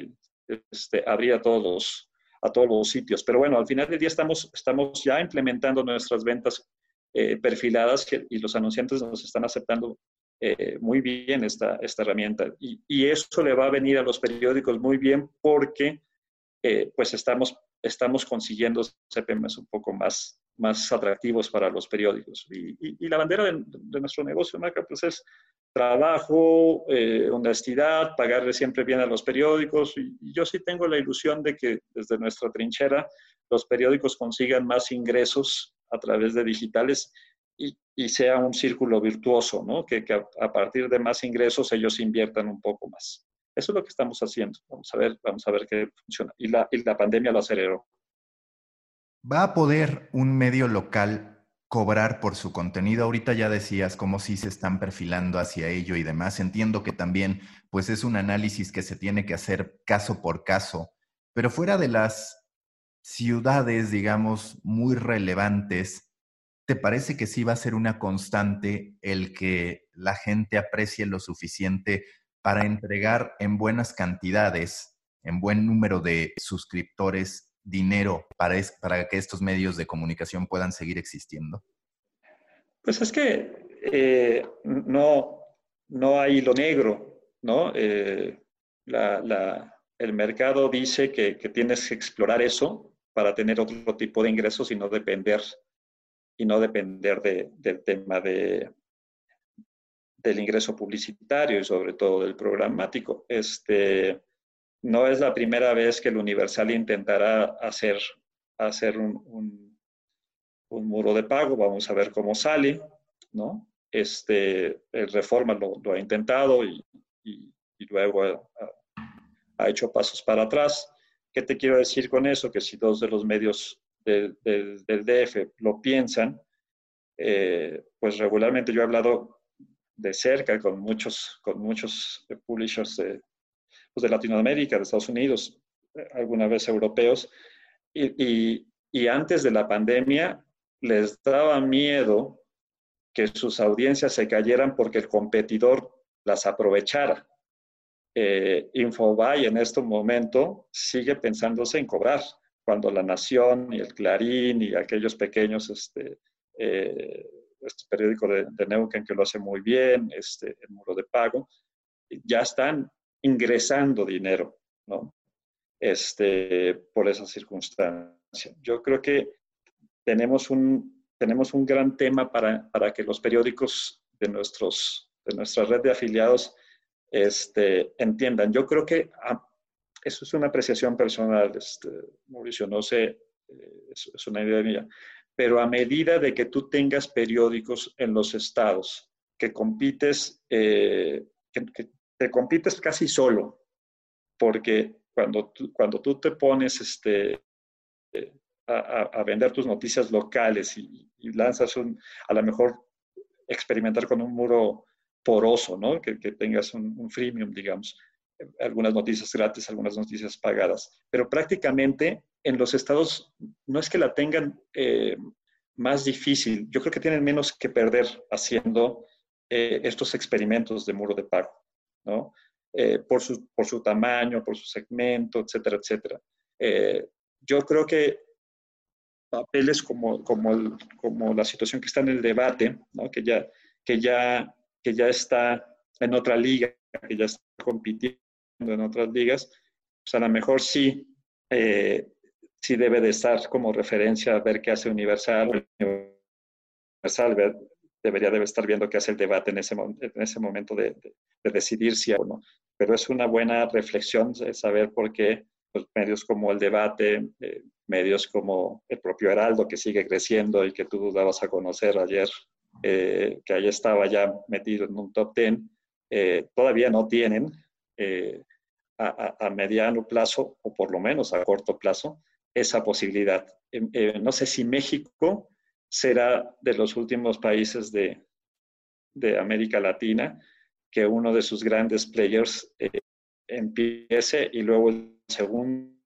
este, abrir a todos, los, a todos los sitios. Pero bueno, al final del día estamos, estamos ya implementando nuestras ventas eh, perfiladas y los anunciantes nos están aceptando eh, muy bien esta, esta herramienta. Y, y, eso le va a venir a los periódicos muy bien porque eh, pues estamos, estamos consiguiendo CPMs un poco más, más atractivos para los periódicos. Y, la bandera de, nuestro negocio, Maca, pues es trabajo, eh, honestidad, pagarle siempre bien a los periódicos. Y, yo sí tengo la ilusión de que desde nuestra trinchera los periódicos consigan más ingresos a través de digitales y, sea un círculo virtuoso, ¿no? Que, a, partir de más ingresos ellos inviertan un poco más. Eso es lo que estamos haciendo. Vamos a ver, vamos a ver qué funciona. Y la, y la pandemia lo aceleró. ¿Va a poder un medio local cobrar por su contenido? Ahorita ya decías cómo sí se están perfilando hacia ello y demás. Entiendo que también pues es un análisis que se tiene que hacer caso por caso, pero fuera de las ciudades, digamos, muy relevantes, ¿te parece que sí va a ser una constante el que la gente aprecie lo suficiente para entregar en buenas cantidades, en buen número de suscriptores dinero para, para que estos medios de comunicación puedan seguir existiendo? Pues es que eh, no, no hay lo negro, ¿no? Eh, el mercado dice que, tienes que explorar eso para tener otro tipo de ingresos y no depender, y no depender del tema de, del ingreso publicitario y sobre todo del programático. Este, no es la primera vez que el Universal intentará hacer, hacer un, un, muro de pago. Vamos a ver cómo sale, ¿no? Este, el Reforma lo, ha intentado y, y, luego ha, hecho pasos para atrás. ¿Qué te quiero decir con eso? Que si dos de los medios del DF lo piensan, eh, pues regularmente yo he hablado de cerca con muchos, con muchos publishers de, pues, de Latinoamérica, de Estados Unidos, alguna vez europeos, y, y, antes de la pandemia les daba miedo que sus audiencias se cayeran porque el competidor las aprovechara. Eh, Infobay en este momento sigue pensándose en cobrar, cuando La Nación y el Clarín y aquellos pequeños este, eh, este periódico de, de, Neuquén que lo hace muy bien, este, el muro de pago, ya están ingresando dinero, ¿no? Este, por esa circunstancia. Yo creo que tenemos un, tenemos un gran tema para, para que los periódicos de, nuestros, de nuestra red de afiliados este, entiendan. Yo creo que ah, eso es una apreciación personal, este, Mauricio, no sé, eh, es, una idea mía, pero a medida de que tú tengas periódicos en los estados, que compites, eh, que, te compites casi solo, porque cuando tú, cuando tú te pones este, a, vender tus noticias locales y, lanzas un, a lo mejor experimentar con un muro poroso, ¿no? Que, tengas un, freemium, digamos. Algunas noticias gratis, algunas noticias pagadas. Pero prácticamente en los estados no es que la tengan eh, más difícil, yo creo que tienen menos que perder haciendo eh, estos experimentos de muro de pago, ¿no? Eh, por, su, por su tamaño, por su segmento, etcétera, etcétera. yo creo que papeles como, como, como la situación que está en el debate, ¿no? que, ya, que ya que ya está en otra liga, que ya está compitiendo en otras ligas, pues a lo mejor sí, eh, sí debe de estar como referencia a ver qué hace Universal. Universal debería debe estar viendo qué hace el debate en ese, en ese momento de, decidir si o no. Pero es una buena reflexión saber por qué los medios como el debate, eh, medios como el propio Heraldo, que sigue creciendo y que tú dabas a conocer ayer eh, que ahí estaba ya metido en un top 10, eh, todavía no tienen eh, a, mediano plazo, o por lo menos a corto plazo, esa posibilidad. no sé si México será de los últimos países de, de América Latina que uno de sus grandes players empiece y luego el segundo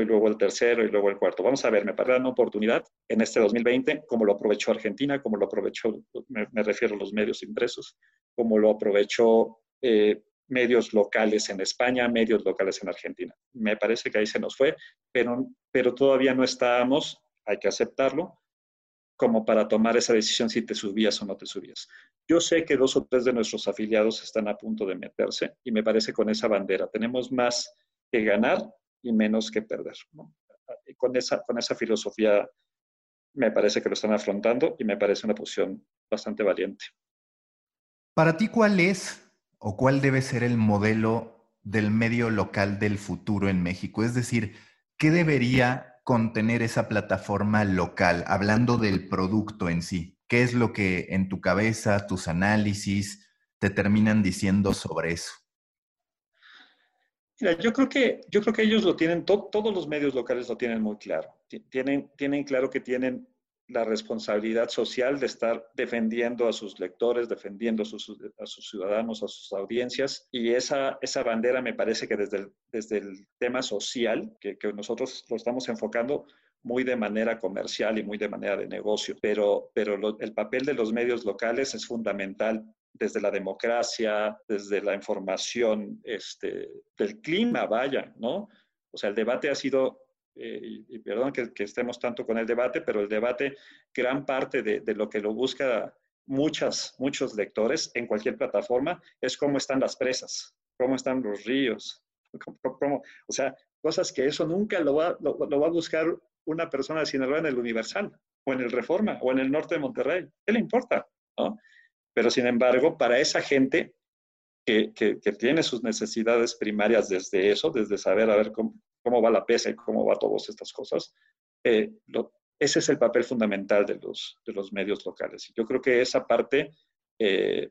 y luego el tercero y luego el cuarto. Vamos a ver, me parece una oportunidad en este 2020, como lo aprovechó Argentina, como lo aprovechó, me, refiero a los medios impresos, como lo aprovechó eh, medios locales en España, medios locales en Argentina. Me parece que ahí se nos fue, pero, pero todavía no estábamos, hay que aceptarlo, como para tomar esa decisión si te subías o no te subías. Yo sé que dos o tres de nuestros afiliados están a punto de meterse y me parece con esa bandera. Tenemos más que ganar y menos que perder. con, esa, con esa filosofía me parece que lo están afrontando y me parece una posición bastante valiente. Para ti, ¿cuál es o cuál debe ser el modelo del medio local del futuro en México? Es decir, ¿qué debería contener esa plataforma local, hablando del producto en sí? ¿Qué es lo que en tu cabeza, tus análisis, te terminan diciendo sobre eso? Mira, yo creo que, yo creo que ellos lo tienen, todos los medios locales lo tienen muy claro. Tienen, tienen claro que tienen la responsabilidad social de estar defendiendo a sus lectores, defendiendo a sus, ciudadanos, a sus audiencias. Y esa, esa bandera me parece que desde el, desde el tema social, que, que nosotros lo estamos enfocando, muy de manera comercial y muy de manera de negocio, pero, pero el papel de los medios locales es fundamental desde la democracia, desde la información este, del clima, vaya, ¿no? O sea, el debate ha sido, eh, y, perdón que, estemos tanto con el debate, pero el debate, gran parte de, lo que lo busca muchas, muchos lectores en cualquier plataforma es cómo están las presas, cómo están los ríos, cómo, o sea, cosas que eso nunca lo va, lo, va a buscar una persona de Sinaloa en el Universal, o en el Reforma, o en el norte de Monterrey. ¿Qué le importa? ¿no? Pero sin embargo, para esa gente que, tiene sus necesidades primarias desde eso, desde saber a ver cómo, va la pesa y cómo va todas estas cosas, eh, ese es el papel fundamental de los, de los medios locales. Yo creo que esa parte eh,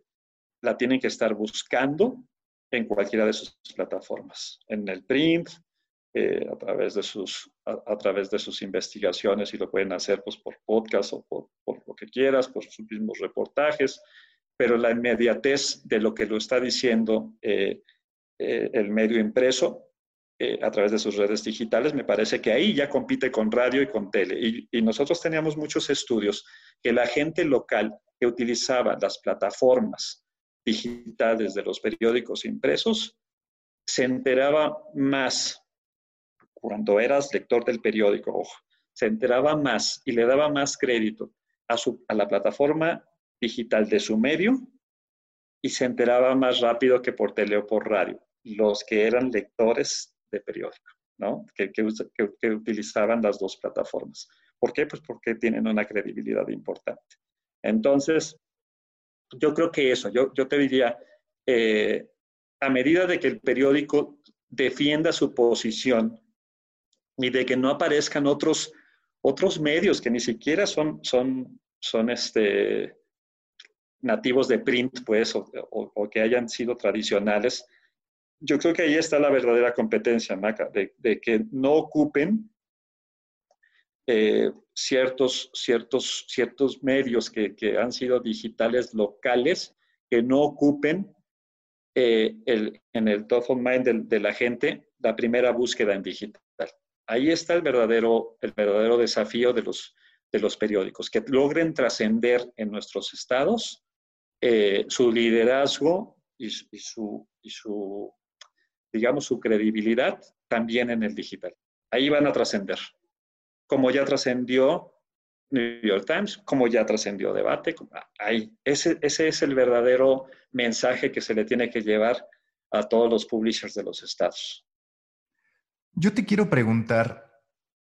la tienen que estar buscando en cualquiera de sus plataformas, en el print, eh, a, través de sus, a, través de sus investigaciones y lo pueden hacer pues, por podcast o por, por, lo que quieras, por sus mismos reportajes, pero la inmediatez de lo que lo está diciendo eh, eh, el medio impreso eh, a través de sus redes digitales, me parece que ahí ya compite con radio y con tele. Y, y, nosotros teníamos muchos estudios que la gente local que utilizaba las plataformas digitales de los periódicos impresos se enteraba más cuando eras lector del periódico, ojo, se enteraba más y le daba más crédito a, su, a la plataforma digital de su medio y se enteraba más rápido que por tele o por radio, los que eran lectores de periódico, ¿no? Que, que, utilizaban las dos plataformas. ¿Por qué? Pues porque tienen una credibilidad importante. Entonces, yo creo que eso, yo, yo te diría, eh, a medida de que el periódico defienda su posición y de que no aparezcan otros, otros medios que ni siquiera son, son, son este, nativos de print, pues, o, que hayan sido tradicionales, yo creo que ahí está la verdadera competencia, Maca, de, que no ocupen eh, ciertos, ciertos, ciertos medios que, han sido digitales locales que no ocupen eh, el, en el top of mind de, la gente la primera búsqueda en digital. Ahí está el verdadero, el verdadero desafío de los, de los periódicos, que logren trascender en nuestros estados eh, su liderazgo y su, digamos, su credibilidad también en el digital. Ahí van a trascender como ya trascendió New York Times, como ya trascendió debate. Ahí, ese, ese es el verdadero mensaje que se le tiene que llevar a todos los publishers de los estados. Yo te quiero preguntar,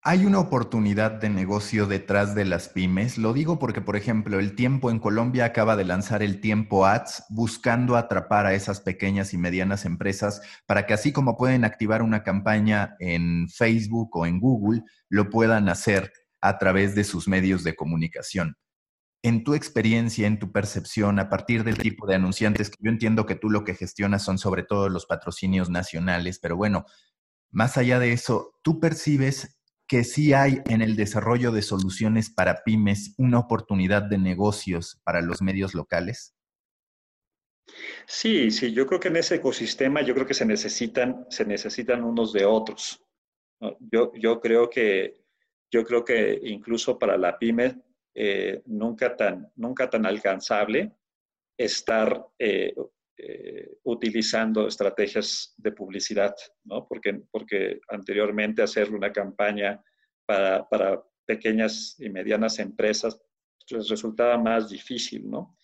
¿hay una oportunidad de negocio detrás de las pymes? Lo digo porque, por ejemplo, el tiempo en Colombia acaba de lanzar el tiempo ads buscando atrapar a esas pequeñas y medianas empresas para que así como pueden activar una campaña en Facebook o en Google, lo puedan hacer a través de sus medios de comunicación. En tu experiencia, en tu percepción, a partir del tipo de anunciantes, que yo entiendo que tú lo que gestionas son sobre todo los patrocinios nacionales, pero bueno, más allá de eso, ¿tú percibes que sí hay en el desarrollo de soluciones para pymes una oportunidad de negocios para los medios locales? Sí, sí, yo creo que en ese ecosistema yo creo que se necesitan, se necesitan unos de otros. Yo, yo, creo que, yo creo que incluso para la pyme eh, nunca, tan, nunca tan alcanzable estar eh, eh, utilizando estrategias de publicidad, ¿no? Porque, porque anteriormente hacer una campaña para, para pequeñas y medianas empresas les resultaba más difícil, ¿no?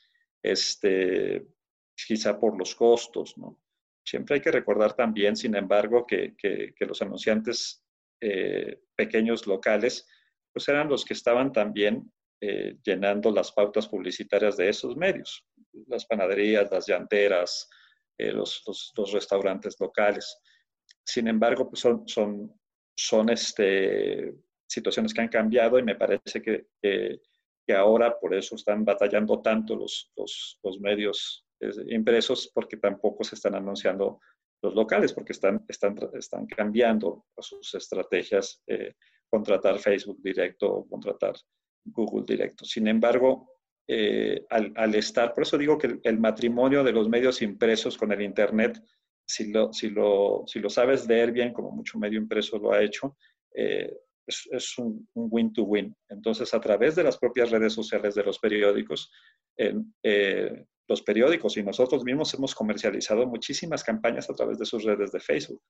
Este, quizá por los costos, ¿no? Siempre hay que recordar también, sin embargo, que, que, que los anunciantes eh, pequeños locales, pues eran los que estaban también eh, llenando las pautas publicitarias de esos medios, las panaderías, las llanteras, eh, los, restaurantes locales. Sin embargo, pues son, son, son este, situaciones que han cambiado y me parece que, que, ahora por eso están batallando tanto los, los, medios impresos porque tampoco se están anunciando los locales porque están, están, están cambiando sus estrategias, eh, contratar Facebook directo o contratar Google directo. Sin embargo, eh, al, estar, por eso digo que el, matrimonio de los medios impresos con el Internet, si lo, si lo, si lo sabes leer bien, como mucho medio impreso lo ha hecho, eh, es, un win-to-win. Entonces, a través de las propias redes sociales de los periódicos, eh, los periódicos y nosotros mismos hemos comercializado muchísimas campañas a través de sus redes de Facebook,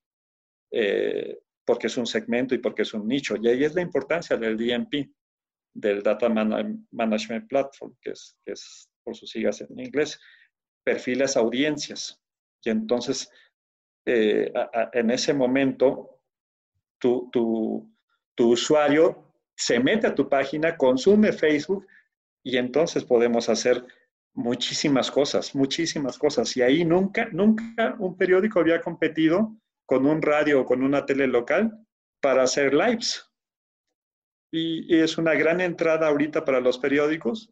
porque es un segmento y porque es un nicho. Y ahí es la importancia del DMP del Data Management Platform, que es, que es por sus siglas en inglés, perfilas audiencias. Y entonces, eh, en ese momento, tu, tu, tu usuario se mete a tu página, consume Facebook y entonces podemos hacer muchísimas cosas, muchísimas cosas. Y ahí nunca, nunca un periódico había competido con un radio o con una tele local para hacer lives y, es una gran entrada ahorita para los periódicos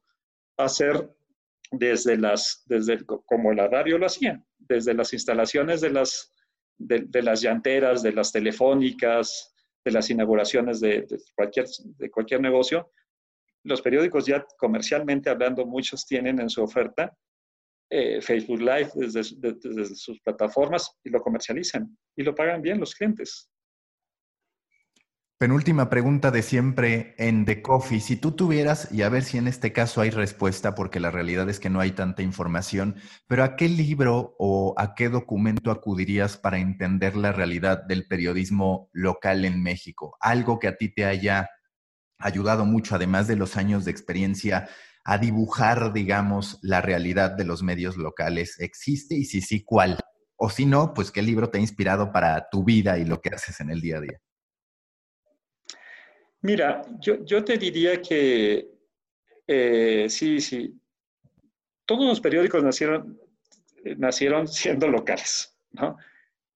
hacer desde las, desde como la radio lo hacía, desde las instalaciones de las, de, las llanteras, de las telefónicas, de las inauguraciones de, cualquier, de cualquier negocio, los periódicos ya comercialmente hablando, muchos tienen en su oferta eh, Facebook Live desde, desde, sus plataformas y lo comercializan y lo pagan bien los clientes. Penúltima pregunta de siempre en The Coffee. Si tú tuvieras, y a ver si en este caso hay respuesta, porque la realidad es que no hay tanta información, pero ¿a qué libro o a qué documento acudirías para entender la realidad del periodismo local en México? Algo que a ti te haya ayudado mucho, además de los años de experiencia, a dibujar, digamos, la realidad de los medios locales. ¿Existe? Y si sí, ¿cuál? O si no, pues qué libro te ha inspirado para tu vida y lo que haces en el día a día. Mira, yo, yo te diría que eh, sí, sí. Todos los periódicos nacieron, nacieron *laughs* siendo locales, ¿no?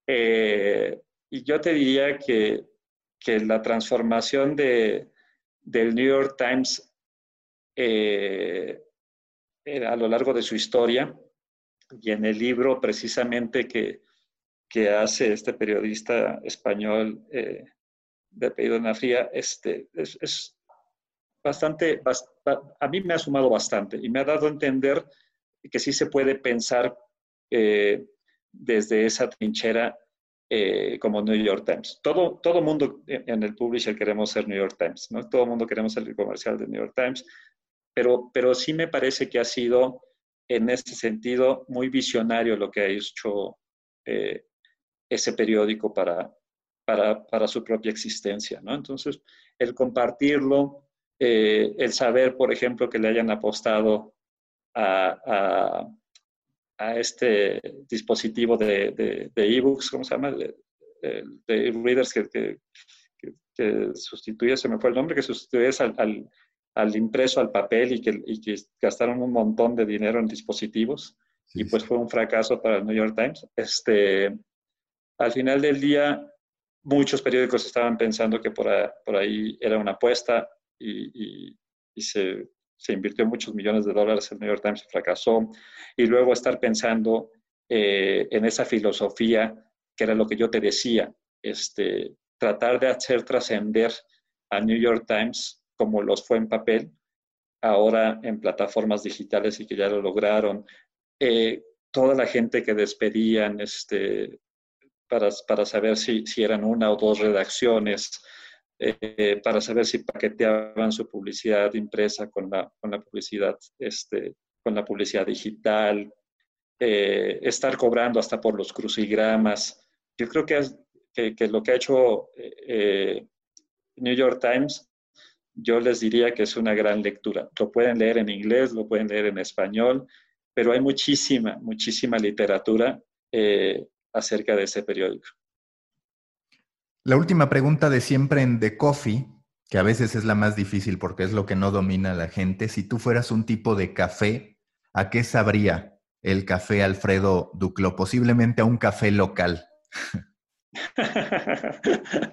Eh, y yo te diría que, que la transformación de, del New York Times eh, a lo largo de su historia y en el libro precisamente que, que hace este periodista español de apellido Nafría, este, es, bastante, a mí me ha sumado bastante y me ha dado a entender que sí se puede pensar eh, desde esa trinchera eh, como New York Times. Todo, todo mundo en el publisher queremos ser New York Times, ¿no? Todo mundo queremos ser el comercial de New York Times, pero, pero sí me parece que ha sido en ese sentido muy visionario lo que ha hecho eh, ese periódico para, para, para, su propia existencia, ¿no? Entonces, el compartirlo, eh, el saber, por ejemplo, que le hayan apostado a, a, este dispositivo de e-books, ¿cómo se llama? De, readers que, que, que, sustituye, se me fue el nombre, que sustituye al, al, impreso, al papel y que, y que gastaron un montón de dinero en dispositivos y pues fue un fracaso para el New York Times. Este, al final del día, muchos periódicos estaban pensando que por, ahí era una apuesta y, se, invirtió muchos millones de dólares, el New York Times fracasó, y luego estar pensando eh, en esa filosofía, que era lo que yo te decía, este, tratar de hacer trascender a New York Times como los fue en papel, ahora en plataformas digitales y que ya lo lograron. Eh, toda la gente que despedían, este, para, saber si, si, eran una o dos redacciones, eh, para saber si paqueteaban su publicidad impresa con la, con la publicidad, este, con la publicidad digital, eh, estar cobrando hasta por los crucigramas. Yo creo que, que, que lo que ha hecho eh, New York Times, yo les diría que es una gran lectura. Lo pueden leer en inglés, lo pueden leer en español, pero hay muchísima, muchísima literatura acerca de ese periódico. La última pregunta de siempre en The Coffee, que a veces es la más difícil porque es lo que no domina la gente. Si tú fueras un tipo de café, ¿a qué sabría el café Alfredo Duclo? Posiblemente a un café local. *laughs*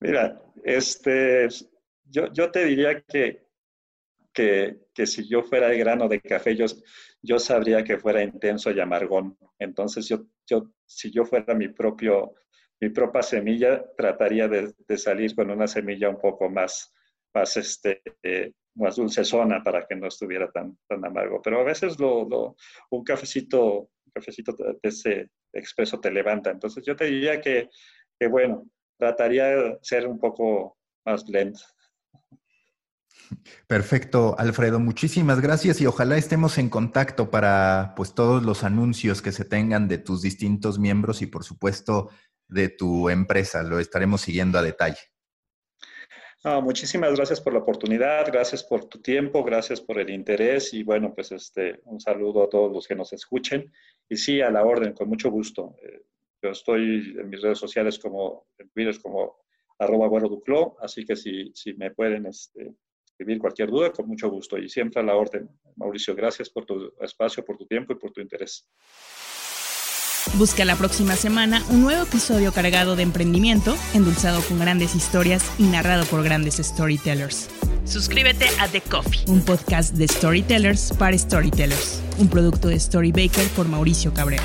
Mira, este, yo, yo te diría que, que, que, si yo fuera de grano de café, yo, yo sabría que fuera intenso y amargón. Entonces, yo, yo, si yo fuera mi, propio, mi propia semilla, trataría de, salir con una semilla un poco más, más, este, más dulcezona para que no estuviera tan, tan amargo. Pero a veces lo, un cafecito, un cafecito de ese expreso te levanta. Entonces, yo te diría que, que bueno, trataría de ser un poco más lento. Perfecto, Alfredo. Muchísimas gracias y ojalá estemos en contacto para pues todos los anuncios que se tengan de tus distintos miembros y por supuesto de tu empresa. Lo estaremos siguiendo a detalle. muchísimas gracias por la oportunidad, gracias por tu tiempo, gracias por el interés y bueno, pues este, un saludo a todos los que nos escuchen y sí, a la orden, con mucho gusto. Eh, yo estoy en mis redes sociales como, en Twitter como arroba duclo, así que si, si me pueden este, cualquier duda, con mucho gusto y siempre a la orden. Mauricio, gracias por tu espacio, por tu tiempo y por tu interés. Busca la próxima semana un nuevo episodio cargado de emprendimiento, endulzado con grandes historias y narrado por grandes storytellers. Suscríbete a The Coffee, un podcast de storytellers para storytellers, un producto de Storybaker por Mauricio Cabrera.